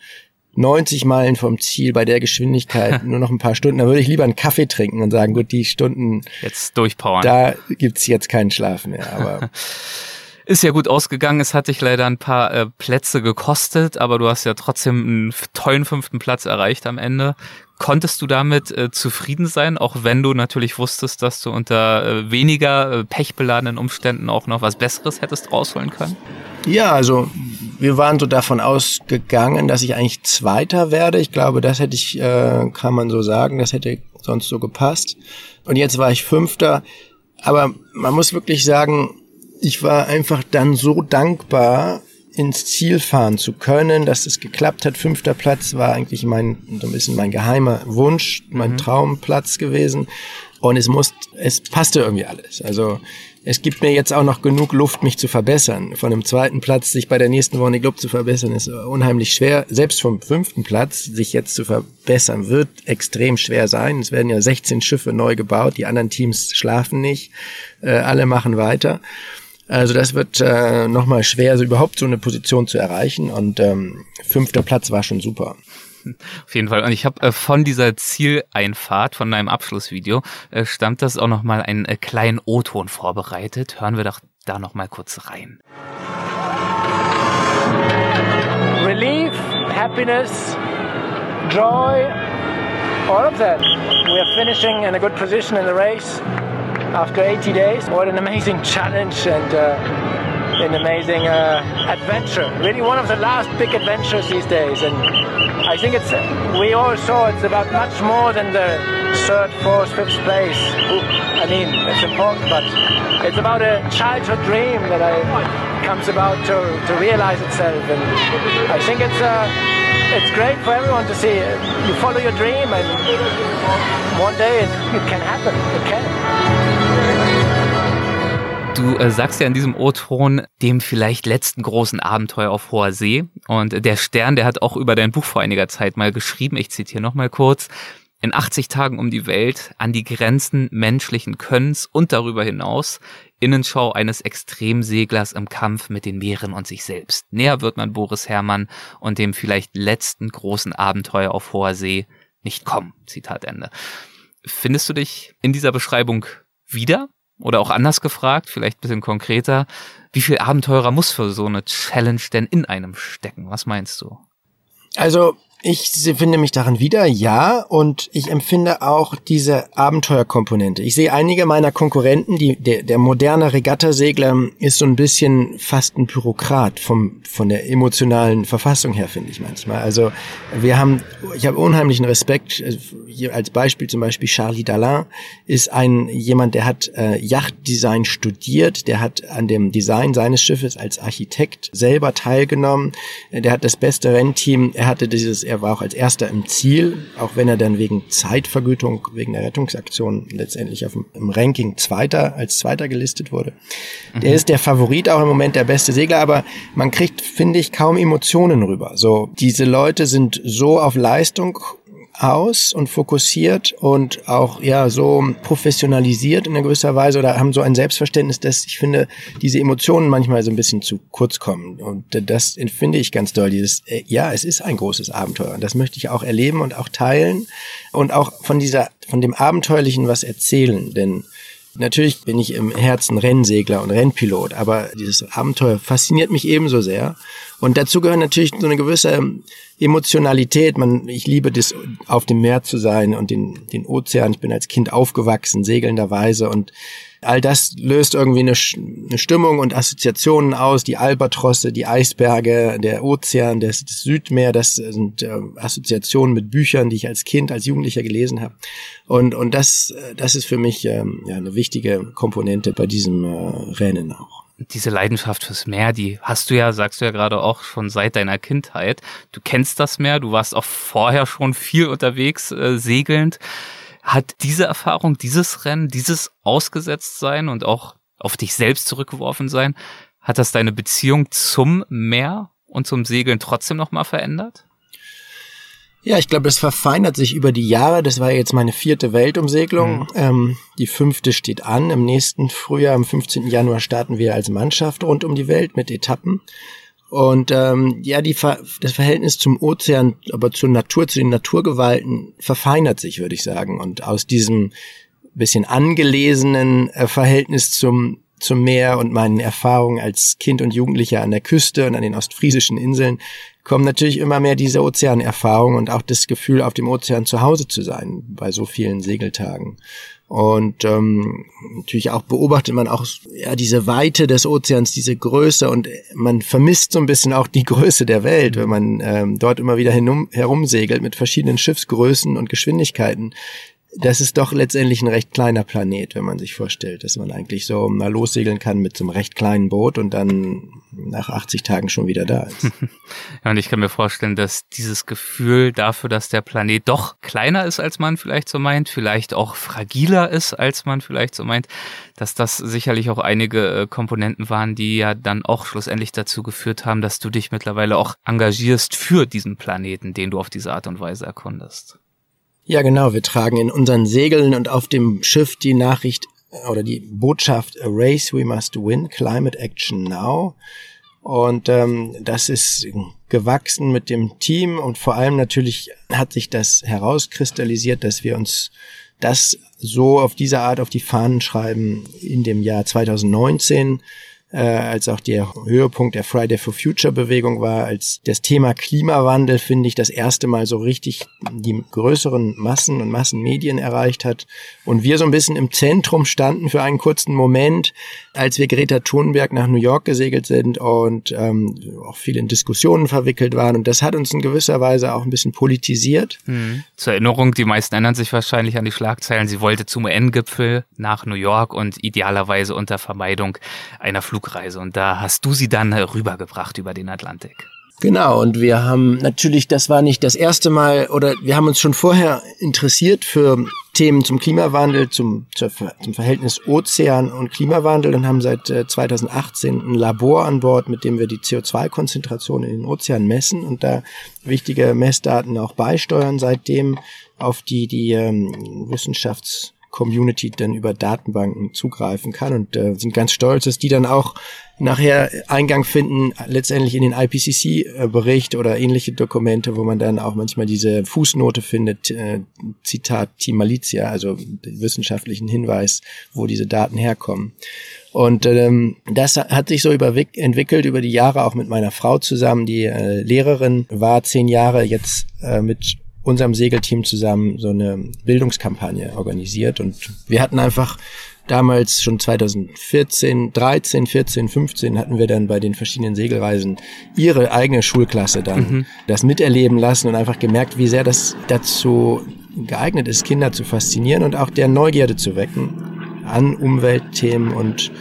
A: 90 Meilen vom Ziel bei der Geschwindigkeit nur noch ein paar Stunden, da würde ich lieber einen Kaffee trinken und sagen, gut, die Stunden
B: jetzt durchpowern.
A: Da gibt's jetzt keinen Schlaf mehr, aber
B: ist ja gut ausgegangen. Es hat dich leider ein paar äh, Plätze gekostet, aber du hast ja trotzdem einen tollen fünften Platz erreicht am Ende. Konntest du damit äh, zufrieden sein, auch wenn du natürlich wusstest, dass du unter äh, weniger äh, pechbeladenen Umständen auch noch was Besseres hättest rausholen können?
A: Ja, also wir waren so davon ausgegangen, dass ich eigentlich Zweiter werde. Ich glaube, das hätte ich, äh, kann man so sagen, das hätte sonst so gepasst. Und jetzt war ich Fünfter. Aber man muss wirklich sagen, ich war einfach dann so dankbar, ins Ziel fahren zu können, dass es geklappt hat. Fünfter Platz war eigentlich mein, so ein bisschen mein geheimer Wunsch, mein mhm. Traumplatz gewesen. Und es muss, es passte irgendwie alles. Also, es gibt mir jetzt auch noch genug Luft, mich zu verbessern. Von dem zweiten Platz sich bei der nächsten Woche Globe zu verbessern, ist unheimlich schwer. Selbst vom fünften Platz sich jetzt zu verbessern, wird extrem schwer sein. Es werden ja 16 Schiffe neu gebaut, die anderen Teams schlafen nicht, äh, alle machen weiter. Also das wird äh, nochmal schwer, also überhaupt so eine Position zu erreichen. Und ähm, fünfter Platz war schon super.
B: Auf jeden Fall. Und ich habe äh, von dieser Zieleinfahrt, von deinem Abschlussvideo, äh, stammt das auch nochmal einen äh, kleinen O-Ton vorbereitet. Hören wir doch da nochmal kurz rein.
C: Relief, happiness, joy, all of that. We are finishing in a good position in the race. After 80 days. What an amazing challenge and uh, an amazing uh, adventure. Really one of the last big adventures these days. And I think it's, we all saw it's about much more than the third, fourth, fifth place. I mean, it's important, but it's about a childhood dream that I, comes about to, to realize itself. And I think it's, uh, it's great for everyone to see. You follow your dream and one day it, it can happen. It can.
B: Du äh, sagst ja in diesem O-Ton dem vielleicht letzten großen Abenteuer auf hoher See. Und der Stern, der hat auch über dein Buch vor einiger Zeit mal geschrieben, ich zitiere nochmal kurz, in 80 Tagen um die Welt, an die Grenzen menschlichen Könnens und darüber hinaus, Innenschau eines Extremseglers im Kampf mit den Meeren und sich selbst. Näher wird man Boris Herrmann und dem vielleicht letzten großen Abenteuer auf hoher See nicht kommen. Zitat Ende. Findest du dich in dieser Beschreibung wieder? Oder auch anders gefragt, vielleicht ein bisschen konkreter, wie viel Abenteurer muss für so eine Challenge denn in einem stecken? Was meinst du?
A: Also ich finde mich darin wieder, ja, und ich empfinde auch diese Abenteuerkomponente. Ich sehe einige meiner Konkurrenten, die, der, der moderne Regattasegler ist so ein bisschen fast ein Bürokrat vom, von der emotionalen Verfassung her, finde ich manchmal. Also wir haben, ich habe unheimlichen Respekt, hier als Beispiel zum Beispiel Charlie Dalin ist ein, jemand, der hat äh, Yachtdesign studiert, der hat an dem Design seines Schiffes als Architekt selber teilgenommen, der hat das beste Rennteam, er hatte dieses er war auch als erster im Ziel, auch wenn er dann wegen Zeitvergütung, wegen der Rettungsaktion letztendlich auf dem, im Ranking Zweiter, als Zweiter gelistet wurde. Mhm. Der ist der Favorit auch im Moment der beste Segler, aber man kriegt, finde ich, kaum Emotionen rüber. So, diese Leute sind so auf Leistung aus und fokussiert und auch ja so professionalisiert in gewisser Weise oder haben so ein Selbstverständnis, dass ich finde, diese Emotionen manchmal so ein bisschen zu kurz kommen. Und das finde ich ganz doll. Dieses, äh, ja, es ist ein großes Abenteuer und das möchte ich auch erleben und auch teilen und auch von dieser, von dem Abenteuerlichen was erzählen, denn Natürlich bin ich im Herzen Rennsegler und Rennpilot, aber dieses Abenteuer fasziniert mich ebenso sehr. Und dazu gehört natürlich so eine gewisse Emotionalität. Man, ich liebe das, auf dem Meer zu sein und den, den Ozean. Ich bin als Kind aufgewachsen, segelnderweise und all das löst irgendwie eine, eine Stimmung und Assoziationen aus. Die Albatrosse, die Eisberge, der Ozean, das, das Südmeer, das sind äh, Assoziationen mit Büchern, die ich als Kind, als Jugendlicher gelesen habe. Und, und das, das ist für mich ähm, ja, eine wichtige Komponente bei diesem äh, Rennen auch
B: diese Leidenschaft fürs Meer, die hast du ja, sagst du ja gerade auch schon seit deiner Kindheit. Du kennst das Meer, du warst auch vorher schon viel unterwegs, äh, segelnd. Hat diese Erfahrung, dieses Rennen, dieses Ausgesetztsein und auch auf dich selbst zurückgeworfen sein, hat das deine Beziehung zum Meer und zum Segeln trotzdem nochmal verändert?
A: Ja, ich glaube, es verfeinert sich über die Jahre. Das war jetzt meine vierte Weltumsegelung. Mhm. Ähm, die fünfte steht an. Im nächsten Frühjahr, am 15. Januar, starten wir als Mannschaft rund um die Welt mit Etappen. Und ähm, ja, die Ver das Verhältnis zum Ozean, aber zur Natur, zu den Naturgewalten verfeinert sich, würde ich sagen. Und aus diesem bisschen angelesenen äh, Verhältnis zum zum Meer und meinen Erfahrungen als Kind und Jugendlicher an der Küste und an den ostfriesischen Inseln kommen natürlich immer mehr diese Ozeanerfahrung und auch das Gefühl, auf dem Ozean zu Hause zu sein bei so vielen Segeltagen. Und ähm, natürlich auch beobachtet man auch ja diese Weite des Ozeans, diese Größe und man vermisst so ein bisschen auch die Größe der Welt, wenn man ähm, dort immer wieder herumsegelt mit verschiedenen Schiffsgrößen und Geschwindigkeiten das ist doch letztendlich ein recht kleiner Planet, wenn man sich vorstellt, dass man eigentlich so mal lossegeln kann mit so einem recht kleinen Boot und dann nach 80 Tagen schon wieder da ist.
B: ja, und ich kann mir vorstellen, dass dieses Gefühl dafür, dass der Planet doch kleiner ist, als man vielleicht so meint, vielleicht auch fragiler ist, als man vielleicht so meint, dass das sicherlich auch einige äh, Komponenten waren, die ja dann auch schlussendlich dazu geführt haben, dass du dich mittlerweile auch engagierst für diesen Planeten, den du auf diese Art und Weise erkundest.
A: Ja, genau. Wir tragen in unseren Segeln und auf dem Schiff die Nachricht äh, oder die Botschaft A Race We Must Win, Climate Action Now. Und ähm, das ist gewachsen mit dem Team und vor allem natürlich hat sich das herauskristallisiert, dass wir uns das so auf diese Art auf die Fahnen schreiben in dem Jahr 2019 äh, als auch der Höhepunkt der Friday for Future Bewegung war, als das Thema Klimawandel, finde ich, das erste Mal so richtig die größeren Massen und Massenmedien erreicht hat und wir so ein bisschen im Zentrum standen für einen kurzen Moment, als wir Greta Thunberg nach New York gesegelt sind und ähm, auch viel in Diskussionen verwickelt waren und das hat uns in gewisser Weise auch ein bisschen politisiert.
B: Mhm. Zur Erinnerung, die meisten erinnern sich wahrscheinlich an die Schlagzeilen, sie wollte zum UN-Gipfel nach New York und idealerweise unter Vermeidung einer Flug Flugreise und da hast du sie dann rübergebracht über den Atlantik.
A: Genau, und wir haben natürlich, das war nicht das erste Mal, oder wir haben uns schon vorher interessiert für Themen zum Klimawandel, zum, zum Verhältnis Ozean und Klimawandel und haben seit 2018 äh, ein Labor an Bord, mit dem wir die CO2-Konzentration in den Ozeanen messen und da wichtige Messdaten auch beisteuern seitdem, auf die die ähm, Wissenschafts- Community dann über Datenbanken zugreifen kann und äh, sind ganz stolz, dass die dann auch nachher Eingang finden, letztendlich in den IPCC-Bericht oder ähnliche Dokumente, wo man dann auch manchmal diese Fußnote findet, äh, Zitat Team Malizia, also wissenschaftlichen Hinweis, wo diese Daten herkommen. Und ähm, das hat sich so entwickelt über die Jahre auch mit meiner Frau zusammen, die äh, Lehrerin war, zehn Jahre jetzt äh, mit unserem Segelteam zusammen so eine Bildungskampagne organisiert und wir hatten einfach damals schon 2014, 13, 14, 15 hatten wir dann bei den verschiedenen Segelreisen ihre eigene Schulklasse dann mhm. das miterleben lassen und einfach gemerkt, wie sehr das dazu geeignet ist, Kinder zu faszinieren und auch der Neugierde zu wecken an Umweltthemen und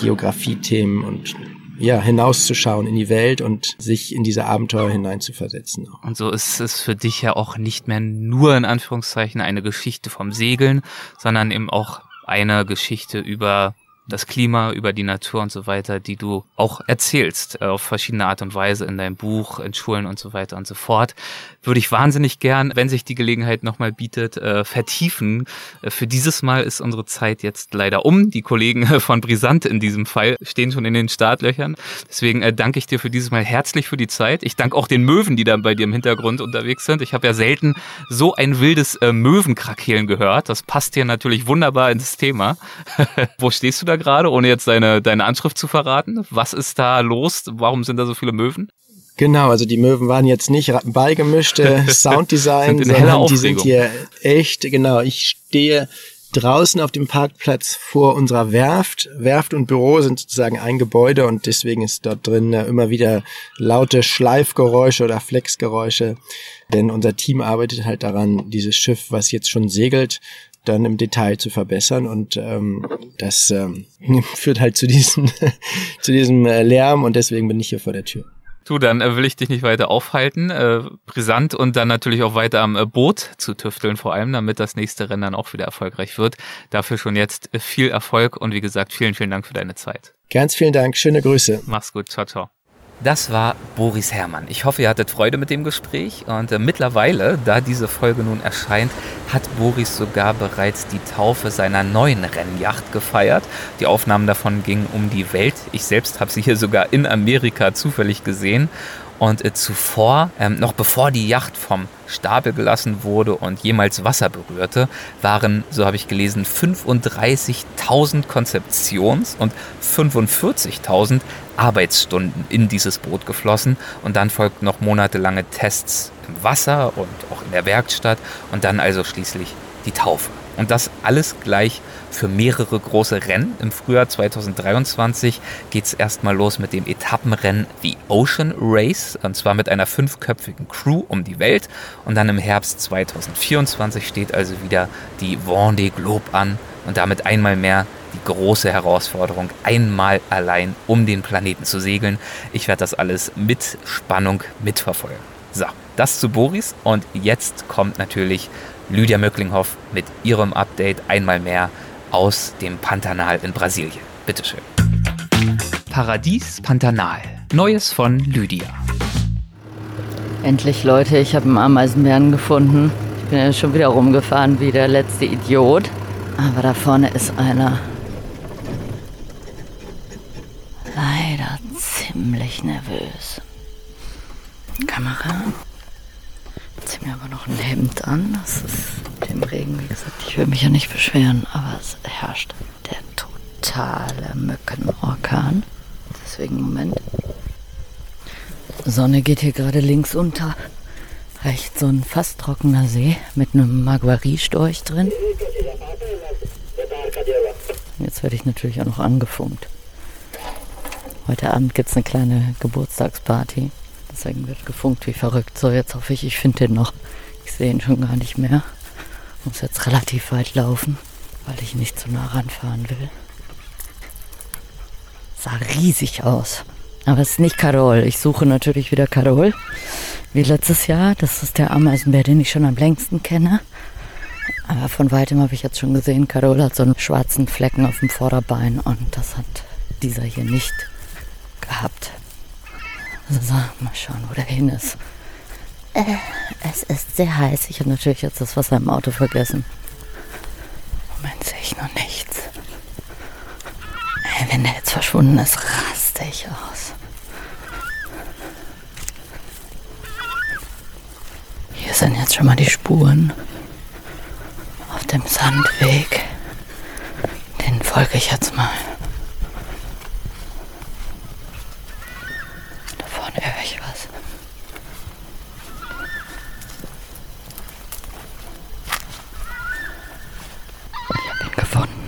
A: Geografiethemen und ja, hinauszuschauen in die Welt und sich in diese Abenteuer hineinzuversetzen.
B: Und so ist es für dich ja auch nicht mehr nur in Anführungszeichen eine Geschichte vom Segeln, sondern eben auch eine Geschichte über das Klima, über die Natur und so weiter, die du auch erzählst, äh, auf verschiedene Art und Weise in deinem Buch, in Schulen und so weiter und so fort. Würde ich wahnsinnig gern, wenn sich die Gelegenheit nochmal bietet, äh, vertiefen. Äh, für dieses Mal ist unsere Zeit jetzt leider um. Die Kollegen von Brisant in diesem Fall stehen schon in den Startlöchern. Deswegen danke ich dir für dieses Mal herzlich für die Zeit. Ich danke auch den Möwen, die da bei dir im Hintergrund unterwegs sind. Ich habe ja selten so ein wildes Möwenkrakeelen gehört. Das passt hier natürlich wunderbar ins Thema. Wo stehst du da gerade, ohne jetzt deine, deine Anschrift zu verraten? Was ist da los? Warum sind da so viele Möwen?
A: Genau, also die Möwen waren jetzt nicht beigemischte Sounddesign, sondern die sind hier echt, genau, ich stehe draußen auf dem Parkplatz vor unserer Werft. Werft und Büro sind sozusagen ein Gebäude und deswegen ist dort drin immer wieder laute Schleifgeräusche oder Flexgeräusche. Denn unser Team arbeitet halt daran, dieses Schiff, was jetzt schon segelt, dann im Detail zu verbessern und ähm, das ähm, führt halt zu diesem zu diesem äh, Lärm und deswegen bin ich hier vor der Tür.
B: Du, dann äh, will ich dich nicht weiter aufhalten. Äh, brisant und dann natürlich auch weiter am äh, Boot zu tüfteln, vor allem, damit das nächste Rennen dann auch wieder erfolgreich wird. Dafür schon jetzt viel Erfolg und wie gesagt, vielen, vielen Dank für deine Zeit.
A: Ganz vielen Dank, schöne Grüße.
B: Mach's gut, ciao, ciao. Das war Boris Herrmann. Ich hoffe, ihr hattet Freude mit dem Gespräch und äh, mittlerweile, da diese Folge nun erscheint, hat Boris sogar bereits die Taufe seiner neuen Rennjacht gefeiert. Die Aufnahmen davon gingen um die Welt. Ich selbst habe sie hier sogar in Amerika zufällig gesehen und äh, zuvor, ähm, noch bevor die Yacht vom Stapel gelassen wurde und jemals Wasser berührte, waren, so habe ich gelesen, 35.000 Konzeptions- und 45.000 Arbeitsstunden in dieses Boot geflossen. Und dann folgten noch monatelange Tests im Wasser und auch in der Werkstatt und dann also schließlich die Taufe. Und das alles gleich für mehrere große Rennen. Im Frühjahr 2023 geht es erstmal los mit dem Etappenrennen The Ocean Race, und zwar mit einer fünfköpfigen Crew um die Welt. Und dann im Herbst 2024 steht also wieder die Vendée Globe an und damit einmal mehr die große Herausforderung, einmal allein um den Planeten zu segeln. Ich werde das alles mit Spannung mitverfolgen. So, das zu Boris und jetzt kommt natürlich Lydia Möcklinghoff mit ihrem Update einmal mehr aus dem Pantanal in Brasilien. Bitteschön. Paradies Pantanal. Neues von Lydia.
D: Endlich, Leute, ich habe einen Ameisenbären gefunden. Ich bin ja schon wieder rumgefahren wie der letzte Idiot. Aber da vorne ist einer. Leider ziemlich nervös. Kamera ziehe mir aber noch ein Hemd an. Das ist dem Regen, wie gesagt, ich will mich ja nicht beschweren, aber es herrscht der totale Mückenorkan. Deswegen, Moment. Sonne geht hier gerade links unter. Rechts so ein fast trockener See mit einem Maguari-Storch drin. Jetzt werde ich natürlich auch noch angefunkt. Heute Abend gibt es eine kleine Geburtstagsparty. Deswegen wird gefunkt wie verrückt. So, jetzt hoffe ich, ich finde den noch. Ich sehe ihn schon gar nicht mehr. Muss jetzt relativ weit laufen, weil ich nicht zu nah ranfahren will. Sah riesig aus. Aber es ist nicht Carol. Ich suche natürlich wieder Carol. Wie letztes Jahr. Das ist der Ameisenbär, den ich schon am längsten kenne. Aber von weitem habe ich jetzt schon gesehen, Carol hat so einen schwarzen Flecken auf dem Vorderbein und das hat dieser hier nicht gehabt. So, mal schauen, wo der hin ist. Äh, es ist sehr heiß. Ich habe natürlich jetzt das Wasser im Auto vergessen. Moment, sehe ich noch nichts. Äh, wenn der jetzt verschwunden ist, raste ich aus. Hier sind jetzt schon mal die Spuren auf dem Sandweg. Den folge ich jetzt mal. höre ich was. Ich habe ihn gefunden.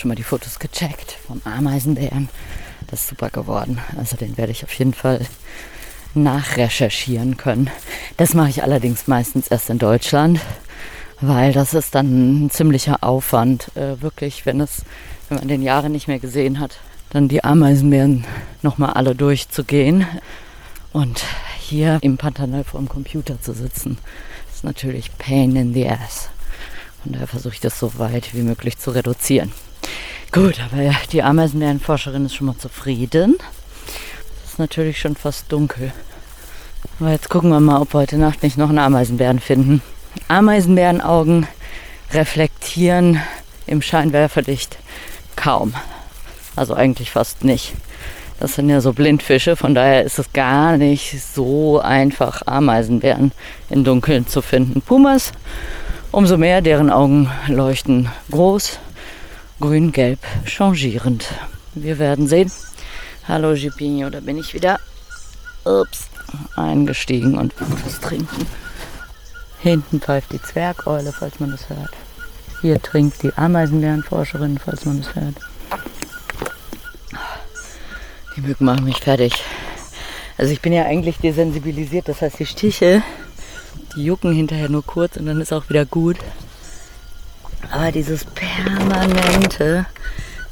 D: Schon mal die Fotos gecheckt vom Ameisenbären. Das ist super geworden. Also den werde ich auf jeden Fall nachrecherchieren können. Das mache ich allerdings meistens erst in Deutschland, weil das ist dann ein ziemlicher Aufwand, äh, wirklich, wenn es, wenn man den Jahre nicht mehr gesehen hat, dann die Ameisenbären nochmal alle durchzugehen und hier im Pantanal vor dem Computer zu sitzen, ist natürlich Pain in the Ass. Und daher versuche ich das so weit wie möglich zu reduzieren. Gut, aber die Ameisenbärenforscherin ist schon mal zufrieden. Es ist natürlich schon fast dunkel. Aber jetzt gucken wir mal, ob wir heute Nacht nicht noch einen Ameisenbären finden. Ameisenbärenaugen reflektieren im Scheinwerferlicht kaum. Also eigentlich fast nicht. Das sind ja so Blindfische, von daher ist es gar nicht so einfach, Ameisenbären im Dunkeln zu finden. Pumas, umso mehr, deren Augen leuchten groß, grün-gelb, changierend. Wir werden sehen. Hallo Gipinho, da bin ich wieder. Ups, eingestiegen und was trinken. Hinten pfeift die Zwergeule, falls man das hört. Hier trinkt die Ameisenbärenforscherin, falls man das hört. Die Mücken machen mich fertig. Also ich bin ja eigentlich desensibilisiert, das heißt die Stiche, die jucken hinterher nur kurz und dann ist auch wieder gut. Aber dieses permanente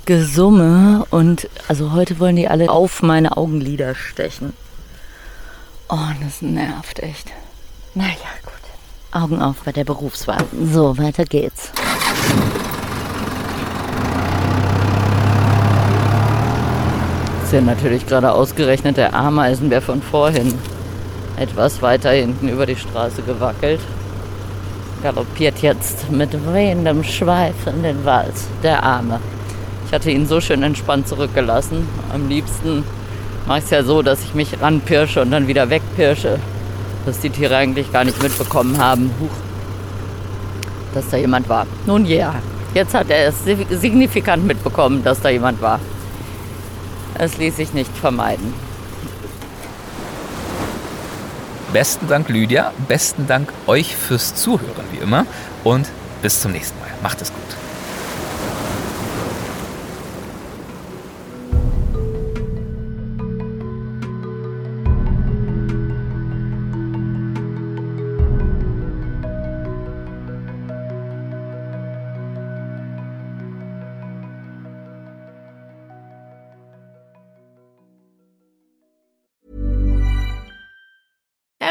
D: Gesumme und also heute wollen die alle auf meine Augenlider stechen. Oh, das nervt echt. Naja, gut. Augen auf bei der Berufswahl. So, weiter geht's. ist ja natürlich gerade ausgerechnet der Ameisenbär von vorhin etwas weiter hinten über die Straße gewackelt. Galoppiert jetzt mit wehendem Schweif in den Wald, der Arme. Ich hatte ihn so schön entspannt zurückgelassen. Am liebsten mache ich es ja so, dass ich mich ranpirsche und dann wieder wegpirsche. Dass die Tiere eigentlich gar nicht mitbekommen haben, huch, dass da jemand war. Nun ja, jetzt hat er es signifikant mitbekommen, dass da jemand war. Es ließ sich nicht vermeiden.
B: Besten Dank, Lydia. Besten Dank euch fürs Zuhören, wie immer. Und bis zum nächsten Mal. Macht es gut.